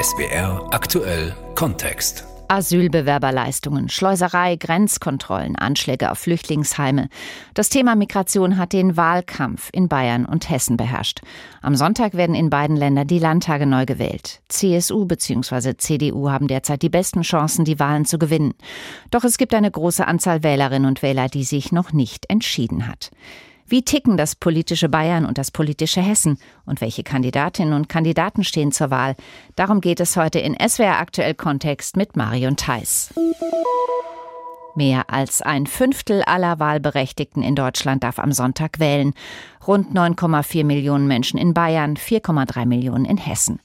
SWR aktuell Kontext. Asylbewerberleistungen, Schleuserei, Grenzkontrollen, Anschläge auf Flüchtlingsheime. Das Thema Migration hat den Wahlkampf in Bayern und Hessen beherrscht. Am Sonntag werden in beiden Ländern die Landtage neu gewählt. CSU bzw. CDU haben derzeit die besten Chancen, die Wahlen zu gewinnen. Doch es gibt eine große Anzahl Wählerinnen und Wähler, die sich noch nicht entschieden hat. Wie ticken das politische Bayern und das politische Hessen? Und welche Kandidatinnen und Kandidaten stehen zur Wahl? Darum geht es heute in SWR Aktuell Kontext mit Marion Theiss. Mehr als ein Fünftel aller Wahlberechtigten in Deutschland darf am Sonntag wählen. Rund 9,4 Millionen Menschen in Bayern, 4,3 Millionen in Hessen.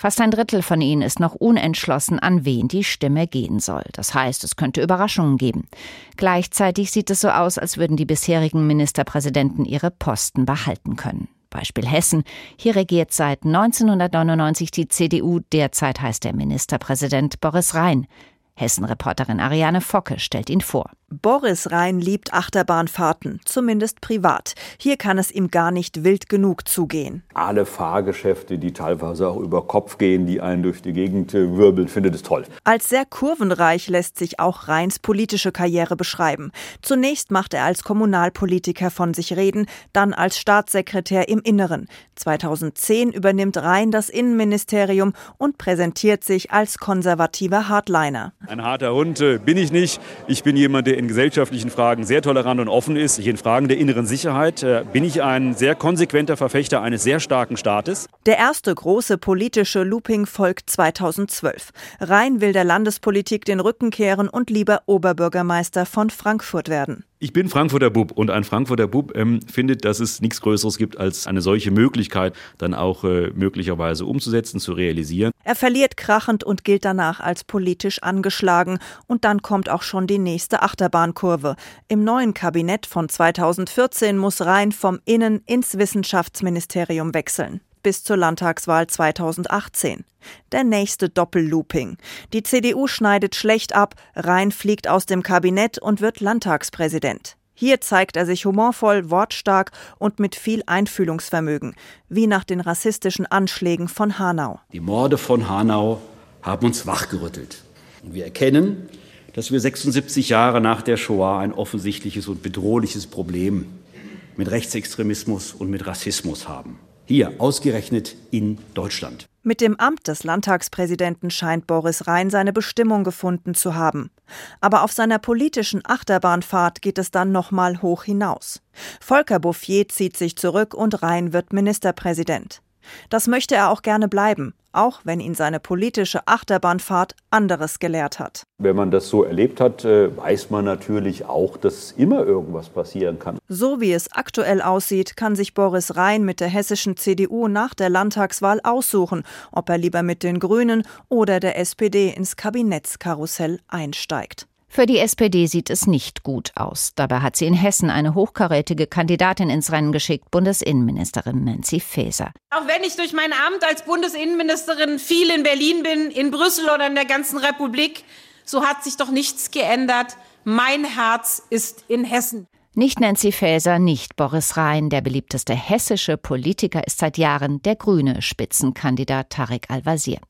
Fast ein Drittel von ihnen ist noch unentschlossen, an wen die Stimme gehen soll. Das heißt, es könnte Überraschungen geben. Gleichzeitig sieht es so aus, als würden die bisherigen Ministerpräsidenten ihre Posten behalten können. Beispiel Hessen. Hier regiert seit 1999 die CDU. Derzeit heißt der Ministerpräsident Boris Rhein. Hessen-Reporterin Ariane Focke stellt ihn vor. Boris Rhein liebt Achterbahnfahrten, zumindest privat. Hier kann es ihm gar nicht wild genug zugehen. Alle Fahrgeschäfte, die teilweise auch über Kopf gehen, die einen durch die Gegend wirbeln, findet es toll. Als sehr kurvenreich lässt sich auch Rheins politische Karriere beschreiben. Zunächst macht er als Kommunalpolitiker von sich reden, dann als Staatssekretär im Inneren. 2010 übernimmt Rhein das Innenministerium und präsentiert sich als konservativer Hardliner. Ein harter Hund äh, bin ich nicht. Ich bin jemand, der in gesellschaftlichen Fragen sehr tolerant und offen ist. In Fragen der inneren Sicherheit äh, bin ich ein sehr konsequenter Verfechter eines sehr starken Staates. Der erste große politische Looping folgt 2012. Rhein will der Landespolitik den Rücken kehren und lieber Oberbürgermeister von Frankfurt werden. Ich bin Frankfurter Bub und ein Frankfurter Bub ähm, findet, dass es nichts Größeres gibt, als eine solche Möglichkeit dann auch äh, möglicherweise umzusetzen, zu realisieren. Er verliert krachend und gilt danach als politisch angeschlagen. Und dann kommt auch schon die nächste Achterbahnkurve. Im neuen Kabinett von 2014 muss Rhein vom Innen ins Wissenschaftsministerium wechseln bis zur Landtagswahl 2018. Der nächste Doppellooping. Die CDU schneidet schlecht ab, Rhein fliegt aus dem Kabinett und wird Landtagspräsident. Hier zeigt er sich humorvoll, wortstark und mit viel Einfühlungsvermögen, wie nach den rassistischen Anschlägen von Hanau. Die Morde von Hanau haben uns wachgerüttelt. Und wir erkennen, dass wir 76 Jahre nach der Shoah ein offensichtliches und bedrohliches Problem mit Rechtsextremismus und mit Rassismus haben. Hier, ausgerechnet in Deutschland. Mit dem Amt des Landtagspräsidenten scheint Boris Rhein seine Bestimmung gefunden zu haben. Aber auf seiner politischen Achterbahnfahrt geht es dann nochmal hoch hinaus. Volker Bouffier zieht sich zurück und Rhein wird Ministerpräsident. Das möchte er auch gerne bleiben, auch wenn ihn seine politische Achterbahnfahrt anderes gelehrt hat. Wenn man das so erlebt hat, äh, weiß man natürlich auch, dass immer irgendwas passieren kann. So wie es aktuell aussieht, kann sich Boris Rhein mit der hessischen CDU nach der Landtagswahl aussuchen, ob er lieber mit den Grünen oder der SPD ins Kabinettskarussell einsteigt. Für die SPD sieht es nicht gut aus. Dabei hat sie in Hessen eine hochkarätige Kandidatin ins Rennen geschickt, Bundesinnenministerin Nancy Faeser. Auch wenn ich durch mein Amt als Bundesinnenministerin viel in Berlin bin, in Brüssel oder in der ganzen Republik, so hat sich doch nichts geändert. Mein Herz ist in Hessen. Nicht Nancy Faeser, nicht Boris Rhein. Der beliebteste hessische Politiker ist seit Jahren der grüne Spitzenkandidat Tarek Al-Wazir.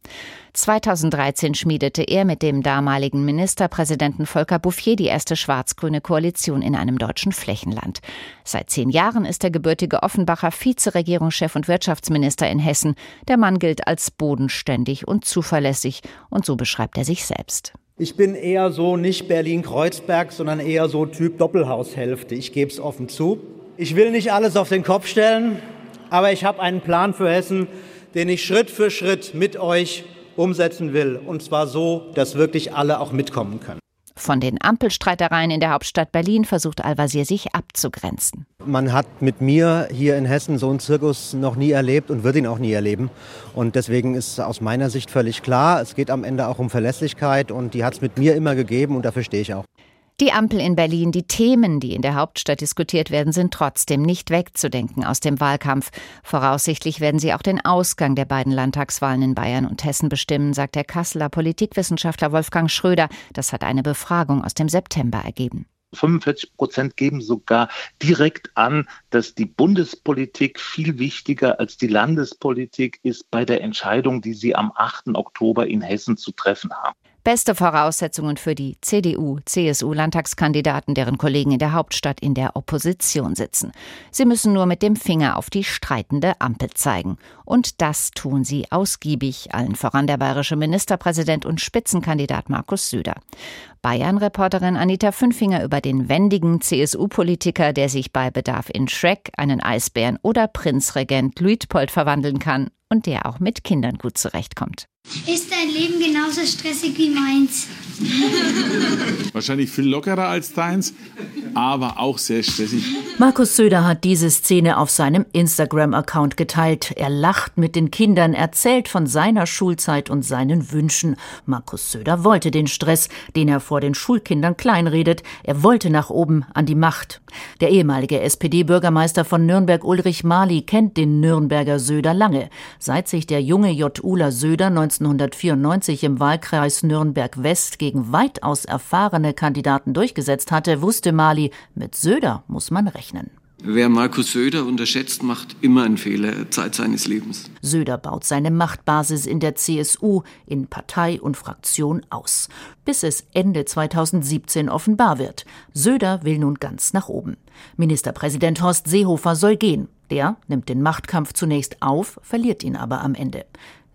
2013 schmiedete er mit dem damaligen Ministerpräsidenten Volker Bouffier die erste schwarz-grüne Koalition in einem deutschen Flächenland. Seit zehn Jahren ist der gebürtige Offenbacher Vizeregierungschef und Wirtschaftsminister in Hessen. Der Mann gilt als bodenständig und zuverlässig und so beschreibt er sich selbst. Ich bin eher so nicht Berlin-Kreuzberg, sondern eher so Typ Doppelhaushälfte. Ich gebe es offen zu. Ich will nicht alles auf den Kopf stellen, aber ich habe einen Plan für Hessen, den ich Schritt für Schritt mit euch umsetzen will. Und zwar so, dass wirklich alle auch mitkommen können. Von den Ampelstreitereien in der Hauptstadt Berlin versucht Al-Wazir sich abzugrenzen. Man hat mit mir hier in Hessen so einen Zirkus noch nie erlebt und wird ihn auch nie erleben. Und deswegen ist aus meiner Sicht völlig klar, es geht am Ende auch um Verlässlichkeit und die hat es mit mir immer gegeben und dafür stehe ich auch. Die Ampel in Berlin, die Themen, die in der Hauptstadt diskutiert werden, sind trotzdem nicht wegzudenken aus dem Wahlkampf. Voraussichtlich werden sie auch den Ausgang der beiden Landtagswahlen in Bayern und Hessen bestimmen, sagt der Kasseler Politikwissenschaftler Wolfgang Schröder. Das hat eine Befragung aus dem September ergeben. 45 Prozent geben sogar direkt an, dass die Bundespolitik viel wichtiger als die Landespolitik ist bei der Entscheidung, die sie am 8. Oktober in Hessen zu treffen haben. Beste Voraussetzungen für die CDU-CSU-Landtagskandidaten, deren Kollegen in der Hauptstadt in der Opposition sitzen. Sie müssen nur mit dem Finger auf die streitende Ampel zeigen. Und das tun sie ausgiebig, allen voran der bayerische Ministerpräsident und Spitzenkandidat Markus Söder. Bayern-Reporterin Anita Fünfinger über den wendigen CSU-Politiker, der sich bei Bedarf in Shrek, einen Eisbären oder Prinzregent Luitpold verwandeln kann und der auch mit Kindern gut zurechtkommt. Ist dein Leben genauso stressig wie meins? Wahrscheinlich viel lockerer als deins, aber auch sehr stressig. Markus Söder hat diese Szene auf seinem Instagram-Account geteilt. Er lacht mit den Kindern, erzählt von seiner Schulzeit und seinen Wünschen. Markus Söder wollte den Stress, den er vor den Schulkindern kleinredet. Er wollte nach oben an die Macht. Der ehemalige SPD-Bürgermeister von Nürnberg Ulrich Mali kennt den Nürnberger Söder lange. Seit sich der junge J. Ula Söder 1994 im Wahlkreis Nürnberg-West gegen weitaus erfahrene Kandidaten durchgesetzt hatte, wusste Mali, mit Söder muss man rechnen. Wer Markus Söder unterschätzt, macht immer einen Fehler Zeit seines Lebens. Söder baut seine Machtbasis in der CSU, in Partei und Fraktion aus, bis es Ende 2017 offenbar wird. Söder will nun ganz nach oben. Ministerpräsident Horst Seehofer soll gehen. Der nimmt den Machtkampf zunächst auf, verliert ihn aber am Ende.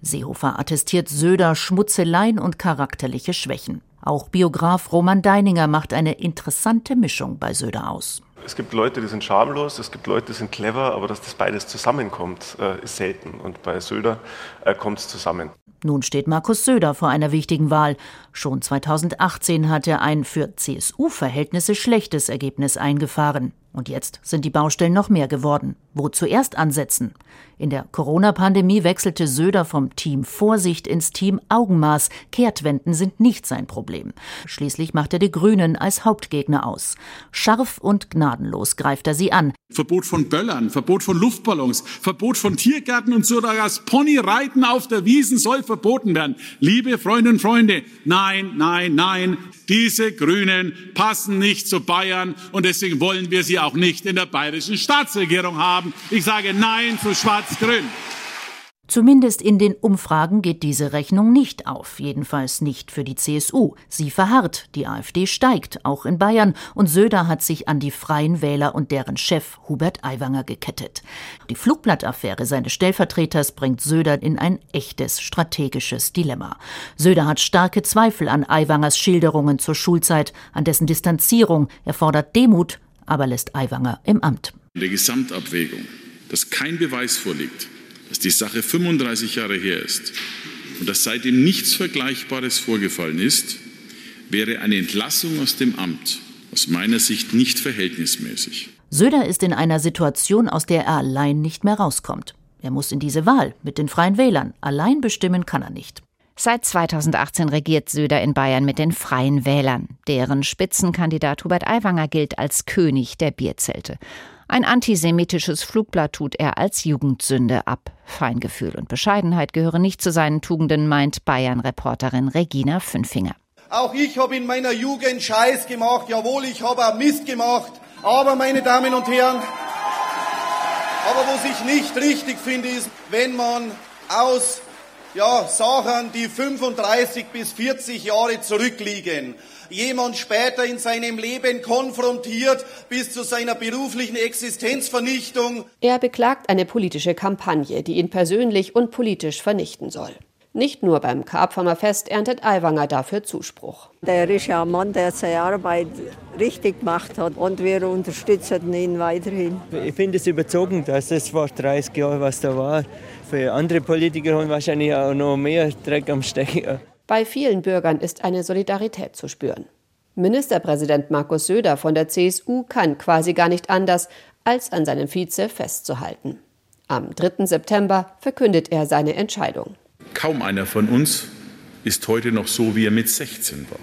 Seehofer attestiert Söder Schmutzeleien und charakterliche Schwächen. Auch Biograf Roman Deininger macht eine interessante Mischung bei Söder aus. Es gibt Leute, die sind schamlos, es gibt Leute, die sind clever, aber dass das beides zusammenkommt, äh, ist selten. Und bei Söder äh, kommt es zusammen. Nun steht Markus Söder vor einer wichtigen Wahl. Schon 2018 hat er ein für CSU-Verhältnisse schlechtes Ergebnis eingefahren. Und jetzt sind die Baustellen noch mehr geworden. Wo zuerst ansetzen? In der Corona-Pandemie wechselte Söder vom Team Vorsicht ins Team Augenmaß. Kehrtwenden sind nicht sein Problem. Schließlich macht er die Grünen als Hauptgegner aus. Scharf und gnadenlos greift er sie an. Verbot von Böllern, Verbot von Luftballons, Verbot von Tiergärten und sogar das Ponyreiten auf der Wiesen soll verboten werden. Liebe Freundinnen und Freunde, nein, nein, nein, diese Grünen passen nicht zu Bayern und deswegen wollen wir sie auch nicht in der bayerischen Staatsregierung haben. Ich sage Nein zu Schwarz-Grün. Zumindest in den Umfragen geht diese Rechnung nicht auf, jedenfalls nicht für die CSU. Sie verharrt, die AfD steigt, auch in Bayern, und Söder hat sich an die Freien Wähler und deren Chef Hubert Aiwanger gekettet. Die Flugblattaffäre seines Stellvertreters bringt Söder in ein echtes strategisches Dilemma. Söder hat starke Zweifel an Aiwangers Schilderungen zur Schulzeit, an dessen Distanzierung, er fordert Demut, aber lässt Aiwanger im Amt. In der Gesamtabwägung, dass kein Beweis vorliegt, dass die Sache 35 Jahre her ist und dass seitdem nichts Vergleichbares vorgefallen ist, wäre eine Entlassung aus dem Amt aus meiner Sicht nicht verhältnismäßig. Söder ist in einer Situation, aus der er allein nicht mehr rauskommt. Er muss in diese Wahl mit den Freien Wählern. Allein bestimmen kann er nicht. Seit 2018 regiert Söder in Bayern mit den Freien Wählern. Deren Spitzenkandidat Hubert Aiwanger gilt als König der Bierzelte. Ein antisemitisches Flugblatt tut er als Jugendsünde ab. Feingefühl und Bescheidenheit gehören nicht zu seinen Tugenden, meint Bayern-Reporterin Regina Fünfinger. Auch ich habe in meiner Jugend Scheiß gemacht, jawohl, ich habe auch Mist gemacht. Aber, meine Damen und Herren, aber was ich nicht richtig finde, ist, wenn man aus ja, Sachen, die 35 bis 40 Jahre zurückliegen, jemand später in seinem Leben konfrontiert bis zu seiner beruflichen Existenzvernichtung. Er beklagt eine politische Kampagne, die ihn persönlich und politisch vernichten soll. Nicht nur beim Karpfamer Fest erntet Aiwanger dafür Zuspruch. Der ist ja ein Mann, der seine Arbeit richtig gemacht hat und wir unterstützen ihn weiterhin. Ich finde es überzogen, dass es vor 30 Jahren was da war. Für andere Politiker haben wahrscheinlich auch noch mehr Dreck am Stecken. Bei vielen Bürgern ist eine Solidarität zu spüren. Ministerpräsident Markus Söder von der CSU kann quasi gar nicht anders, als an seinem Vize festzuhalten. Am 3. September verkündet er seine Entscheidung. Kaum einer von uns ist heute noch so, wie er mit 16 war.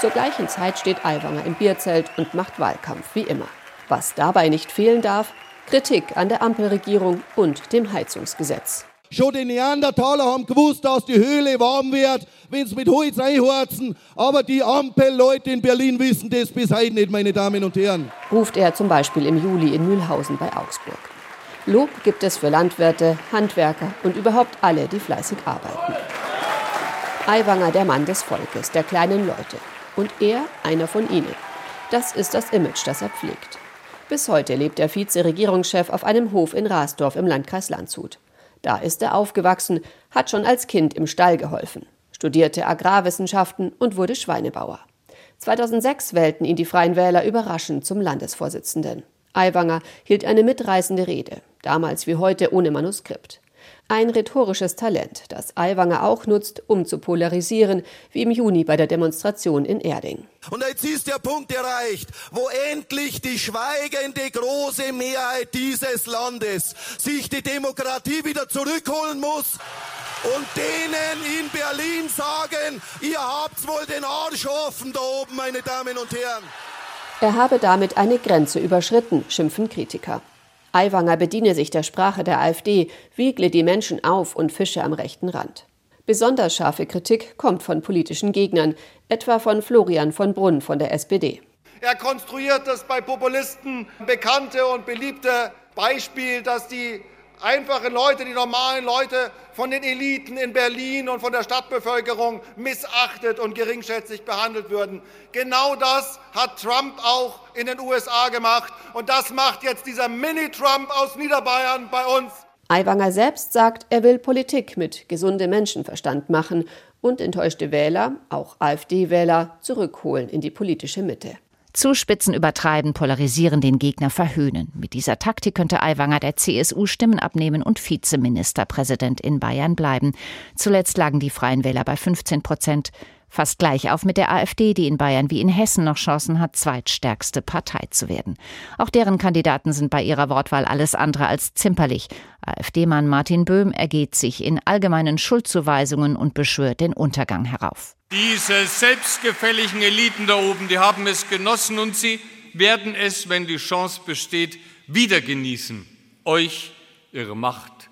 Zur gleichen Zeit steht Aiwanger im Bierzelt und macht Wahlkampf wie immer. Was dabei nicht fehlen darf, Kritik an der Ampelregierung und dem Heizungsgesetz. Schon die Neandertaler haben gewusst, dass die Höhle warm wird, wenn sie mit Holz einhorzen. Aber die Ampelleute in Berlin wissen das bis heute nicht, meine Damen und Herren. Ruft er zum Beispiel im Juli in Mühlhausen bei Augsburg. Lob gibt es für Landwirte, Handwerker und überhaupt alle, die fleißig arbeiten. Aiwanger der Mann des Volkes, der kleinen Leute. Und er einer von ihnen. Das ist das Image, das er pflegt. Bis heute lebt der Vize-Regierungschef auf einem Hof in Rasdorf im Landkreis Landshut. Da ist er aufgewachsen, hat schon als Kind im Stall geholfen, studierte Agrarwissenschaften und wurde Schweinebauer. 2006 wählten ihn die Freien Wähler überraschend zum Landesvorsitzenden. Aiwanger hielt eine mitreißende Rede, damals wie heute ohne Manuskript. Ein rhetorisches Talent, das Aiwanger auch nutzt, um zu polarisieren, wie im Juni bei der Demonstration in Erding. Und jetzt ist der Punkt erreicht, wo endlich die schweigende große Mehrheit dieses Landes sich die Demokratie wieder zurückholen muss und denen in Berlin sagen, ihr habt wohl den Arsch offen da oben, meine Damen und Herren. Er habe damit eine Grenze überschritten, schimpfen Kritiker. Aiwanger bediene sich der Sprache der AfD, wiegle die Menschen auf und fische am rechten Rand. Besonders scharfe Kritik kommt von politischen Gegnern, etwa von Florian von Brunn von der SPD. Er konstruiert das bei Populisten bekannte und beliebte Beispiel, dass die einfachen Leute, die normalen Leute von den Eliten in Berlin und von der Stadtbevölkerung missachtet und geringschätzig behandelt würden. Genau das hat Trump auch in den USA gemacht und das macht jetzt dieser Mini-Trump aus Niederbayern bei uns. Aiwanger selbst sagt, er will Politik mit gesundem Menschenverstand machen und enttäuschte Wähler, auch AfD-Wähler, zurückholen in die politische Mitte. Zuspitzen, übertreiben, polarisieren, den Gegner verhöhnen. Mit dieser Taktik könnte Aiwanger der CSU Stimmen abnehmen und Vizeministerpräsident in Bayern bleiben. Zuletzt lagen die Freien Wähler bei 15 Prozent. Fast gleich auf mit der AfD, die in Bayern wie in Hessen noch Chancen hat, zweitstärkste Partei zu werden. Auch deren Kandidaten sind bei ihrer Wortwahl alles andere als zimperlich. AfD-Mann Martin Böhm ergeht sich in allgemeinen Schuldzuweisungen und beschwört den Untergang herauf. Diese selbstgefälligen Eliten da oben, die haben es genossen und sie werden es, wenn die Chance besteht, wieder genießen, euch ihre Macht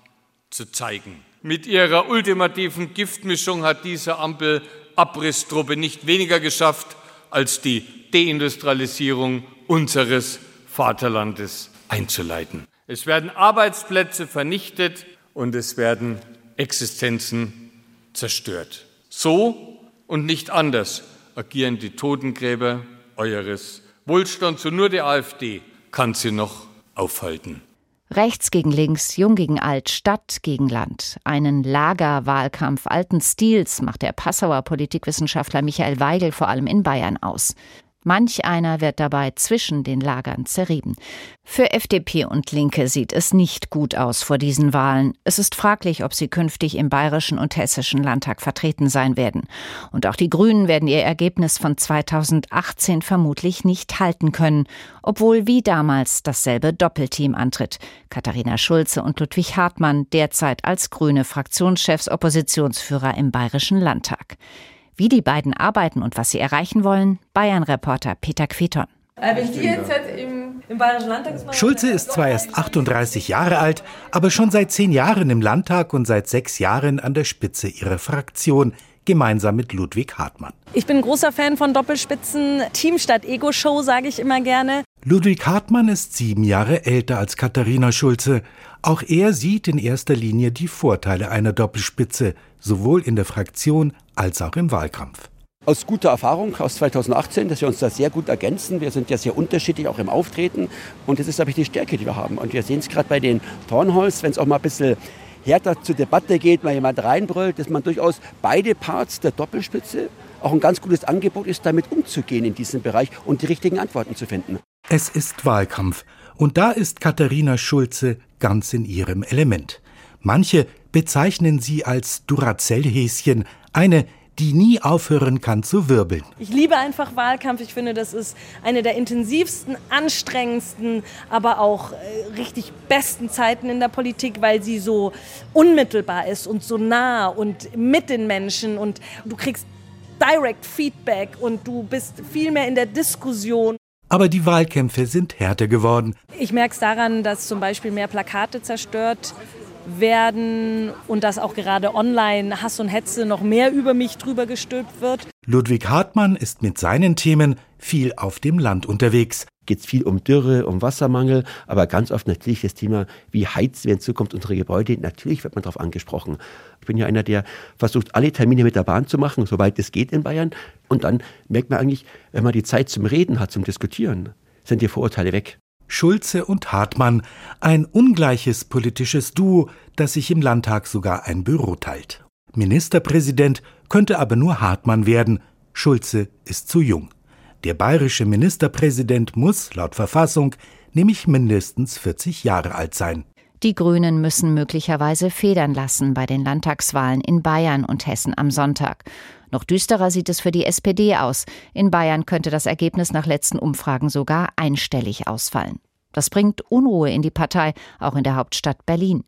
zu zeigen. Mit ihrer ultimativen Giftmischung hat diese Ampel Abrisstruppe nicht weniger geschafft, als die Deindustrialisierung unseres Vaterlandes einzuleiten. Es werden Arbeitsplätze vernichtet und es werden Existenzen zerstört. So und nicht anders agieren die Totengräber eures Wohlstands und nur die AfD kann sie noch aufhalten. Rechts gegen links, jung gegen alt, Stadt gegen Land. Einen Lagerwahlkampf alten Stils macht der Passauer Politikwissenschaftler Michael Weigel vor allem in Bayern aus. Manch einer wird dabei zwischen den Lagern zerrieben. Für FDP und Linke sieht es nicht gut aus vor diesen Wahlen. Es ist fraglich, ob sie künftig im bayerischen und hessischen Landtag vertreten sein werden. Und auch die Grünen werden ihr Ergebnis von 2018 vermutlich nicht halten können, obwohl wie damals dasselbe Doppelteam antritt. Katharina Schulze und Ludwig Hartmann derzeit als grüne Fraktionschefs Oppositionsführer im bayerischen Landtag. Wie die beiden arbeiten und was sie erreichen wollen, Bayern-Reporter Peter Queton. Schulze ist zwar erst 38 Jahre alt, aber schon seit zehn Jahren im Landtag und seit sechs Jahren an der Spitze ihrer Fraktion, gemeinsam mit Ludwig Hartmann. Ich bin großer Fan von Doppelspitzen. Team statt Ego-Show, sage ich immer gerne. Ludwig Hartmann ist sieben Jahre älter als Katharina Schulze. Auch er sieht in erster Linie die Vorteile einer Doppelspitze, sowohl in der Fraktion als auch im Wahlkampf. Aus guter Erfahrung aus 2018, dass wir uns da sehr gut ergänzen. Wir sind ja sehr unterschiedlich, auch im Auftreten. Und das ist, glaube ich, die Stärke, die wir haben. Und wir sehen es gerade bei den Townhalls, wenn es auch mal ein bisschen härter zur Debatte geht, mal jemand reinbrüllt, dass man durchaus beide Parts der Doppelspitze auch ein ganz gutes Angebot ist, damit umzugehen in diesem Bereich und die richtigen Antworten zu finden. Es ist Wahlkampf. Und da ist Katharina Schulze ganz in ihrem Element. Manche bezeichnen sie als Duracell-Häschen, eine, die nie aufhören kann zu wirbeln. Ich liebe einfach Wahlkampf. Ich finde, das ist eine der intensivsten, anstrengendsten, aber auch äh, richtig besten Zeiten in der Politik, weil sie so unmittelbar ist und so nah und mit den Menschen und du kriegst Direct Feedback und du bist viel mehr in der Diskussion. Aber die Wahlkämpfe sind härter geworden. Ich merke es daran, dass zum Beispiel mehr Plakate zerstört werden und dass auch gerade online Hass und Hetze noch mehr über mich drüber gestülpt wird. Ludwig Hartmann ist mit seinen Themen viel auf dem Land unterwegs. Geht es viel um Dürre, um Wassermangel, aber ganz oft natürlich das Thema, wie heizen wir in Zukunft unsere Gebäude. Natürlich wird man darauf angesprochen. Ich bin ja einer, der versucht, alle Termine mit der Bahn zu machen, soweit es geht in Bayern. Und dann merkt man eigentlich, wenn man die Zeit zum Reden hat, zum Diskutieren, sind die Vorurteile weg. Schulze und Hartmann, ein ungleiches politisches Duo, das sich im Landtag sogar ein Büro teilt. Ministerpräsident könnte aber nur Hartmann werden, Schulze ist zu jung. Der bayerische Ministerpräsident muss, laut Verfassung, nämlich mindestens 40 Jahre alt sein. Die Grünen müssen möglicherweise federn lassen bei den Landtagswahlen in Bayern und Hessen am Sonntag. Noch düsterer sieht es für die SPD aus. In Bayern könnte das Ergebnis nach letzten Umfragen sogar einstellig ausfallen. Das bringt Unruhe in die Partei, auch in der Hauptstadt Berlin.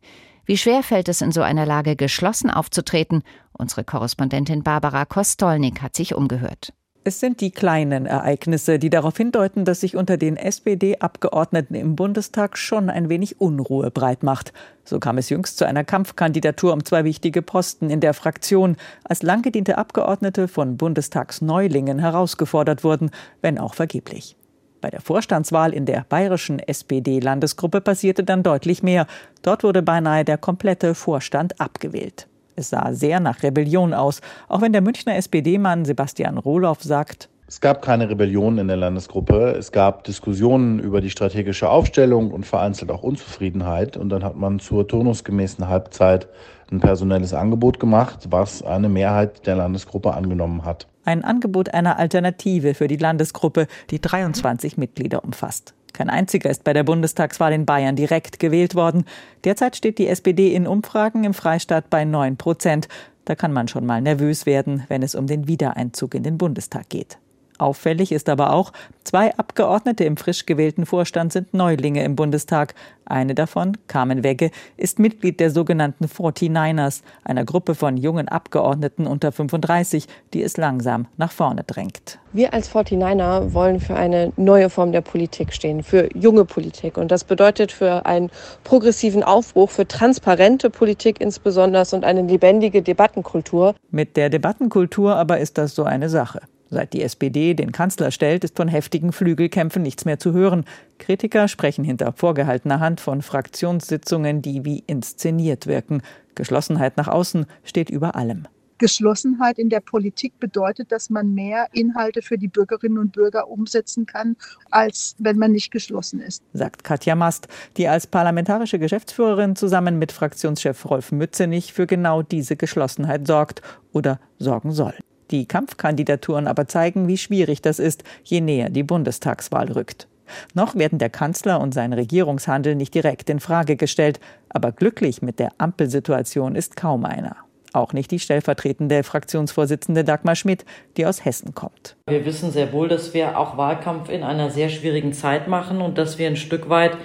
Wie schwer fällt es in so einer Lage geschlossen aufzutreten? Unsere Korrespondentin Barbara Kostolnik hat sich umgehört. Es sind die kleinen Ereignisse, die darauf hindeuten, dass sich unter den SPD-Abgeordneten im Bundestag schon ein wenig Unruhe breit macht. So kam es jüngst zu einer Kampfkandidatur um zwei wichtige Posten in der Fraktion, als lang gediente Abgeordnete von Bundestagsneulingen herausgefordert wurden, wenn auch vergeblich. Bei der Vorstandswahl in der bayerischen SPD-Landesgruppe passierte dann deutlich mehr. Dort wurde beinahe der komplette Vorstand abgewählt. Es sah sehr nach Rebellion aus, auch wenn der Münchner SPD-Mann Sebastian Rohloff sagt, es gab keine Rebellion in der Landesgruppe. Es gab Diskussionen über die strategische Aufstellung und vereinzelt auch Unzufriedenheit. Und dann hat man zur turnusgemäßen Halbzeit ein personelles Angebot gemacht, was eine Mehrheit der Landesgruppe angenommen hat. Ein Angebot einer Alternative für die Landesgruppe, die 23 Mitglieder umfasst. Kein einziger ist bei der Bundestagswahl in Bayern direkt gewählt worden. Derzeit steht die SPD in Umfragen im Freistaat bei 9 Prozent. Da kann man schon mal nervös werden, wenn es um den Wiedereinzug in den Bundestag geht. Auffällig ist aber auch, zwei Abgeordnete im frisch gewählten Vorstand sind Neulinge im Bundestag. Eine davon, Carmen Wegge, ist Mitglied der sogenannten 49ers, einer Gruppe von jungen Abgeordneten unter 35, die es langsam nach vorne drängt. Wir als 49er wollen für eine neue Form der Politik stehen, für junge Politik. Und das bedeutet für einen progressiven Aufbruch, für transparente Politik insbesondere und eine lebendige Debattenkultur. Mit der Debattenkultur aber ist das so eine Sache. Seit die SPD den Kanzler stellt, ist von heftigen Flügelkämpfen nichts mehr zu hören. Kritiker sprechen hinter vorgehaltener Hand von Fraktionssitzungen, die wie inszeniert wirken. Geschlossenheit nach außen steht über allem. Geschlossenheit in der Politik bedeutet, dass man mehr Inhalte für die Bürgerinnen und Bürger umsetzen kann, als wenn man nicht geschlossen ist. Sagt Katja Mast, die als parlamentarische Geschäftsführerin zusammen mit Fraktionschef Rolf Mützenich für genau diese Geschlossenheit sorgt oder sorgen soll. Die Kampfkandidaturen aber zeigen, wie schwierig das ist, je näher die Bundestagswahl rückt. Noch werden der Kanzler und sein Regierungshandel nicht direkt in Frage gestellt, aber glücklich mit der Ampelsituation ist kaum einer. Auch nicht die stellvertretende Fraktionsvorsitzende Dagmar Schmidt, die aus Hessen kommt. Wir wissen sehr wohl, dass wir auch Wahlkampf in einer sehr schwierigen Zeit machen und dass wir ein Stück weit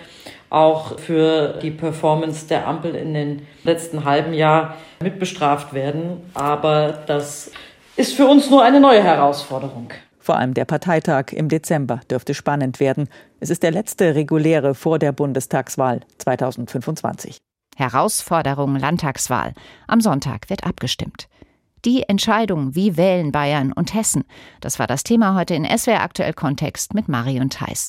auch für die Performance der Ampel in den letzten halben Jahr mitbestraft werden. Aber das ist für uns nur eine neue Herausforderung. Vor allem der Parteitag im Dezember dürfte spannend werden. Es ist der letzte reguläre vor der Bundestagswahl 2025. Herausforderung Landtagswahl. Am Sonntag wird abgestimmt. Die Entscheidung, wie wählen Bayern und Hessen. Das war das Thema heute in SWR Aktuell Kontext mit Marion Theiss.